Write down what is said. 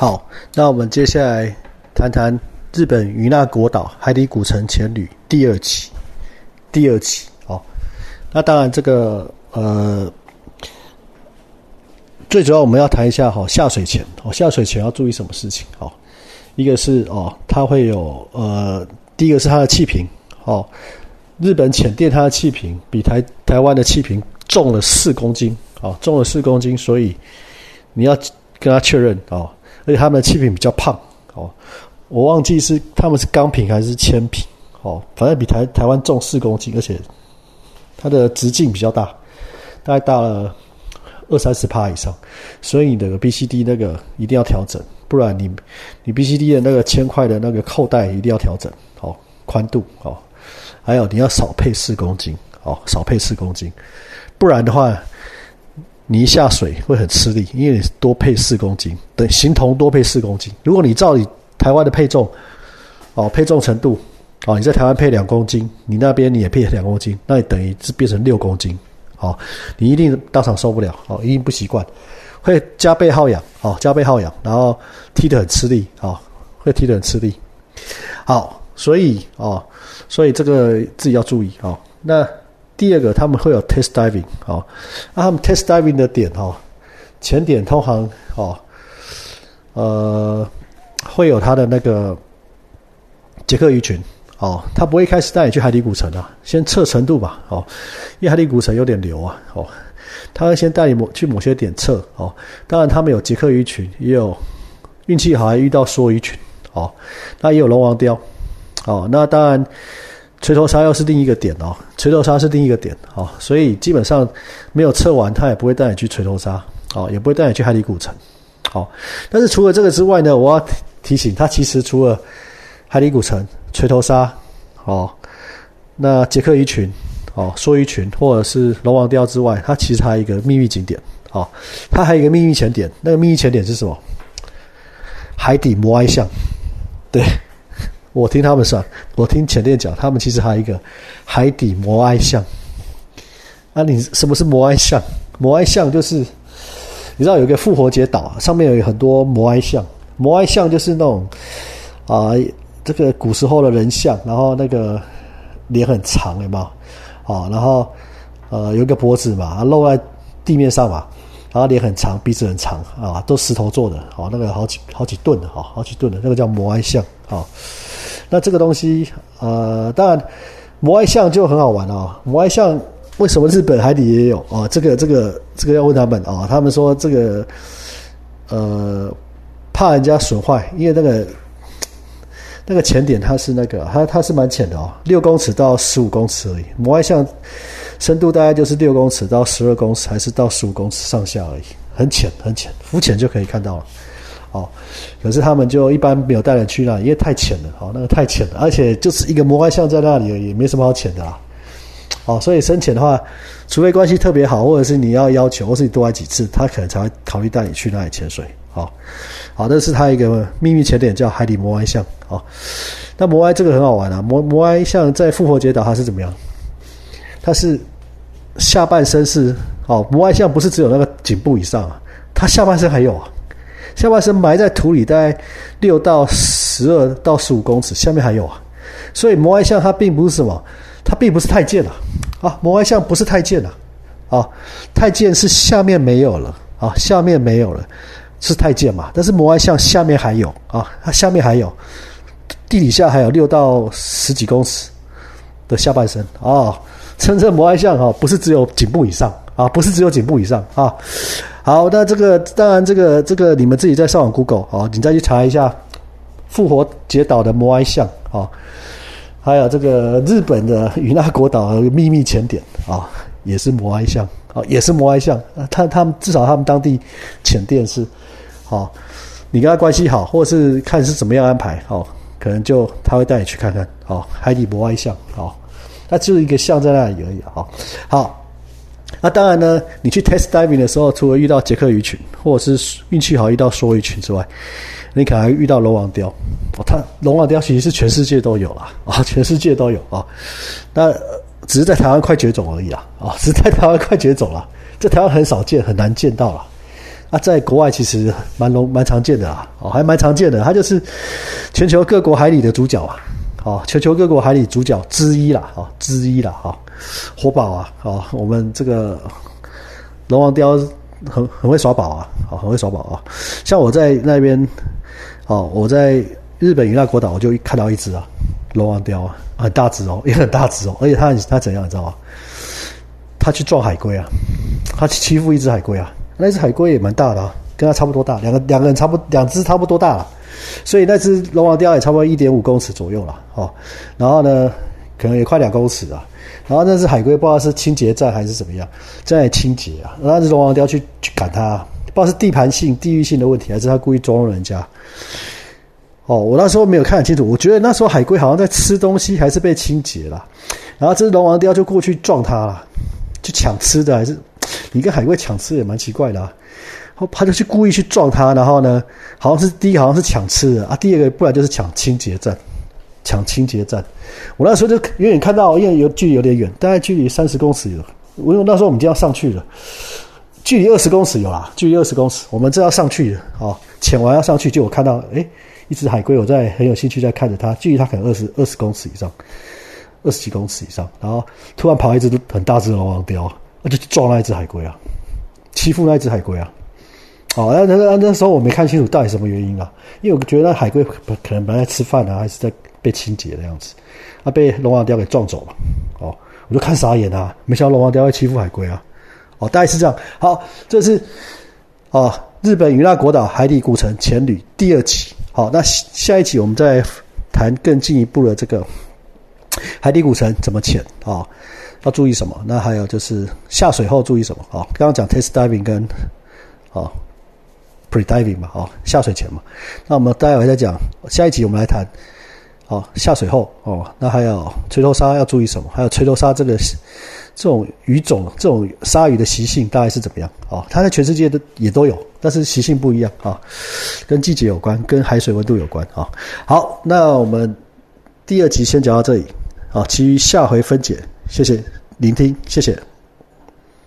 好，那我们接下来谈谈日本与那国岛海底古城前旅第二期。第二期，哦，那当然这个呃，最主要我们要谈一下哈，下水前哦，下水前要注意什么事情？哦，一个是哦，它会有呃，第一个是它的气瓶哦，日本浅店它的气瓶比台台湾的气瓶重了四公斤哦，重了四公斤，所以你要跟他确认哦。而且他们的气瓶比较胖，哦，我忘记是他们是钢瓶还是铅瓶，哦，反正比台台湾重四公斤，而且它的直径比较大，大概大了二三十帕以上，所以你的 B C D 那个一定要调整，不然你你 B C D 的那个铅块的那个扣带一定要调整，哦，宽度哦，还有你要少配四公斤，哦，少配四公斤，不然的话。你一下水会很吃力，因为你多配四公斤，等形同多配四公斤。如果你照你台湾的配重，哦，配重程度，哦，你在台湾配两公斤，你那边你也配两公斤，那你等于是变成六公斤，哦，你一定当场受不了，哦，一定不习惯，会加倍耗氧，哦，加倍耗氧，然后踢得很吃力，哦，会踢得很吃力。好，所以哦，所以这个自己要注意，哦，那。第二个，他们会有 test diving，哦，那他们 test diving 的点，哈，前点通常，哦，呃，会有他的那个杰克鱼群，哦，他不会开始带你去海底古城啊，先测程度吧，哦，因为海底古城有点流啊，哦，他会先带你某去某些点测，哦，当然他们有杰克鱼群，也有运气好还遇到梭鱼群，哦，那也有龙王雕，哦，那当然。锤头鲨又是另一个点哦，锤头鲨是另一个点哦，所以基本上没有测完，他也不会带你去锤头鲨哦，也不会带你去海底古城，好。但是除了这个之外呢，我要提醒他，其实除了海底古城、锤头鲨哦，那杰克鱼群哦、梭鱼群或者是龙王雕之外，它其实还有一个秘密景点哦，它还有一个秘密潜点，那个秘密潜点是什么？海底摩埃像，对。我听他们说，我听前店讲，他们其实还有一个海底摩埃像。那你什么是摩埃像？摩埃像就是你知道有一个复活节岛，上面有很多摩埃像。摩埃像就是那种啊，这个古时候的人像，然后那个脸很长，有没有？啊，然后呃有一个脖子嘛，露在地面上嘛，然后脸很长，鼻子很长啊，都石头做的，哦，那个好几好几吨的，哈，好几吨的，那个叫摩埃像，啊。那这个东西，呃，当然，摩埃像就很好玩啊。摩埃像为什么日本海底也有啊？这个、这个、这个要问他们啊。他们说这个，呃，怕人家损坏，因为那个那个浅点它是那个，它它是蛮浅的哦，六公尺到十五公尺而已。摩埃像深度大概就是六公尺到十二公尺，还是到十五公尺上下而已，很浅很浅，浮潜就可以看到了。哦，可是他们就一般没有带人去那，因为太浅了。哦，那个太浅了，而且就是一个摩埃像在那里，也没什么好潜的啦。哦，所以深潜的话，除非关系特别好，或者是你要要求，或是你多来几次，他可能才会考虑带你去那里潜水。好，好，这是他一个秘密潜点，叫海底摩埃像。哦，那摩埃这个很好玩啊，摩摩埃像在复活节岛它是怎么样？它是下半身是哦，摩埃像不是只有那个颈部以上啊，它下半身还有啊。下半身埋在土里，大概六到十二到十五公尺，下面还有啊。所以摩埃像它并不是什么，它并不是太监啊。啊，摩埃像不是太监啊。啊，太监是下面没有了啊，下面没有了，是太监嘛。但是摩埃像下面还有啊，它下面还有，地底下还有六到十几公尺的下半身啊。真正摩埃像啊，不是只有颈部以上啊，不是只有颈部以上啊。好，那这个当然，这个这个你们自己在上网 Google 啊，你再去查一下复活节岛的摩埃像啊，还有这个日本的与那国岛的秘密潜点啊，也是摩埃像啊，也是摩埃像。他他们至少他们当地潜店是好，你跟他关系好，或是看是怎么样安排哦，可能就他会带你去看看哦，海底摩埃像哦，那就是一个像在那里而已啊，好。那当然呢，你去 test diving 的时候，除了遇到杰克鱼群，或者是运气好遇到梭鱼群之外，你可能还遇到龙王雕。哦，它龙王雕其实是全世界都有啦，啊，全世界都有啊。那只是在台湾快绝种而已啦，啊，只是在台湾快绝种了，在台湾很少见，很难见到了。啊，在国外其实蛮容蛮常见的啊，哦，还蛮常见的。它就是全球各国海里的主角啊，哦，全球各国海里主角之一啦，哦，之一啦，哈，活宝啊，哦，我们这个龙王雕很很会耍宝啊，哦，很会耍宝啊。像我在那边，哦，我在日本与那国岛，我就看到一只啊，龙王雕啊，很大只哦，也很大只哦，而且它它怎样，你知道吗？他去撞海龟啊，他欺负一只海龟啊。那只海龟也蛮大的啊，跟它差不多大，两个两个人差不两只差不多大了，所以那只龙王雕也差不多一点五公尺左右了哦。然后呢，可能也快两公尺啊。然后那只海龟不知道是清洁站还是怎么样，在清洁啊。那只龙王雕去去赶它，不知道是地盘性、地域性的问题，还是他故意捉弄人家。哦，我那时候没有看清楚，我觉得那时候海龟好像在吃东西，还是被清洁了。然后这只龙王雕就过去撞它了，去抢吃的还是？你跟海龟抢吃也蛮奇怪的啊，后他就去故意去撞它，然后呢，好像是第一好像是抢吃的啊，第二个不然就是抢清洁站，抢清洁站。我那时候就远远看到，因为有距离有点远，大概距离三十公尺有。我那时候我们就要上去了，距离二十公尺有啦，距离二十公尺，我们正要上去了啊，潜完要上去，就我看到哎，一只海龟，我在很有兴趣在看着它，距离它可能二十二十公尺以上，二十几公尺以上，然后突然跑一只很大只的龙王雕。那就撞那一只海龟啊，欺负那一只海龟啊！哦，那那那那时候我没看清楚到底什么原因啊，因为我觉得那海龟可能本来在吃饭啊，还是在被清洁的样子，啊，被龙王雕给撞走了。哦，我就看傻眼啊，没想到龙王雕会欺负海龟啊！哦，大概是这样。好，这是哦，日本与那国岛海底古城潜旅第二集。好，那下一集我们再谈更进一步的这个海底古城怎么潜啊？要注意什么？那还有就是下水后注意什么？哦，刚刚讲 test diving 跟啊 pre diving 嘛，啊，下水前嘛。那我们待会再讲，下一集我们来谈，哦，下水后哦，那还有锤头鲨要注意什么？还有锤头鲨这个这种鱼种，这种鲨鱼的习性大概是怎么样？啊，它在全世界都也都有，但是习性不一样啊，跟季节有关，跟海水温度有关啊。好，那我们第二集先讲到这里，啊，其余下回分解。谢谢聆听，谢谢。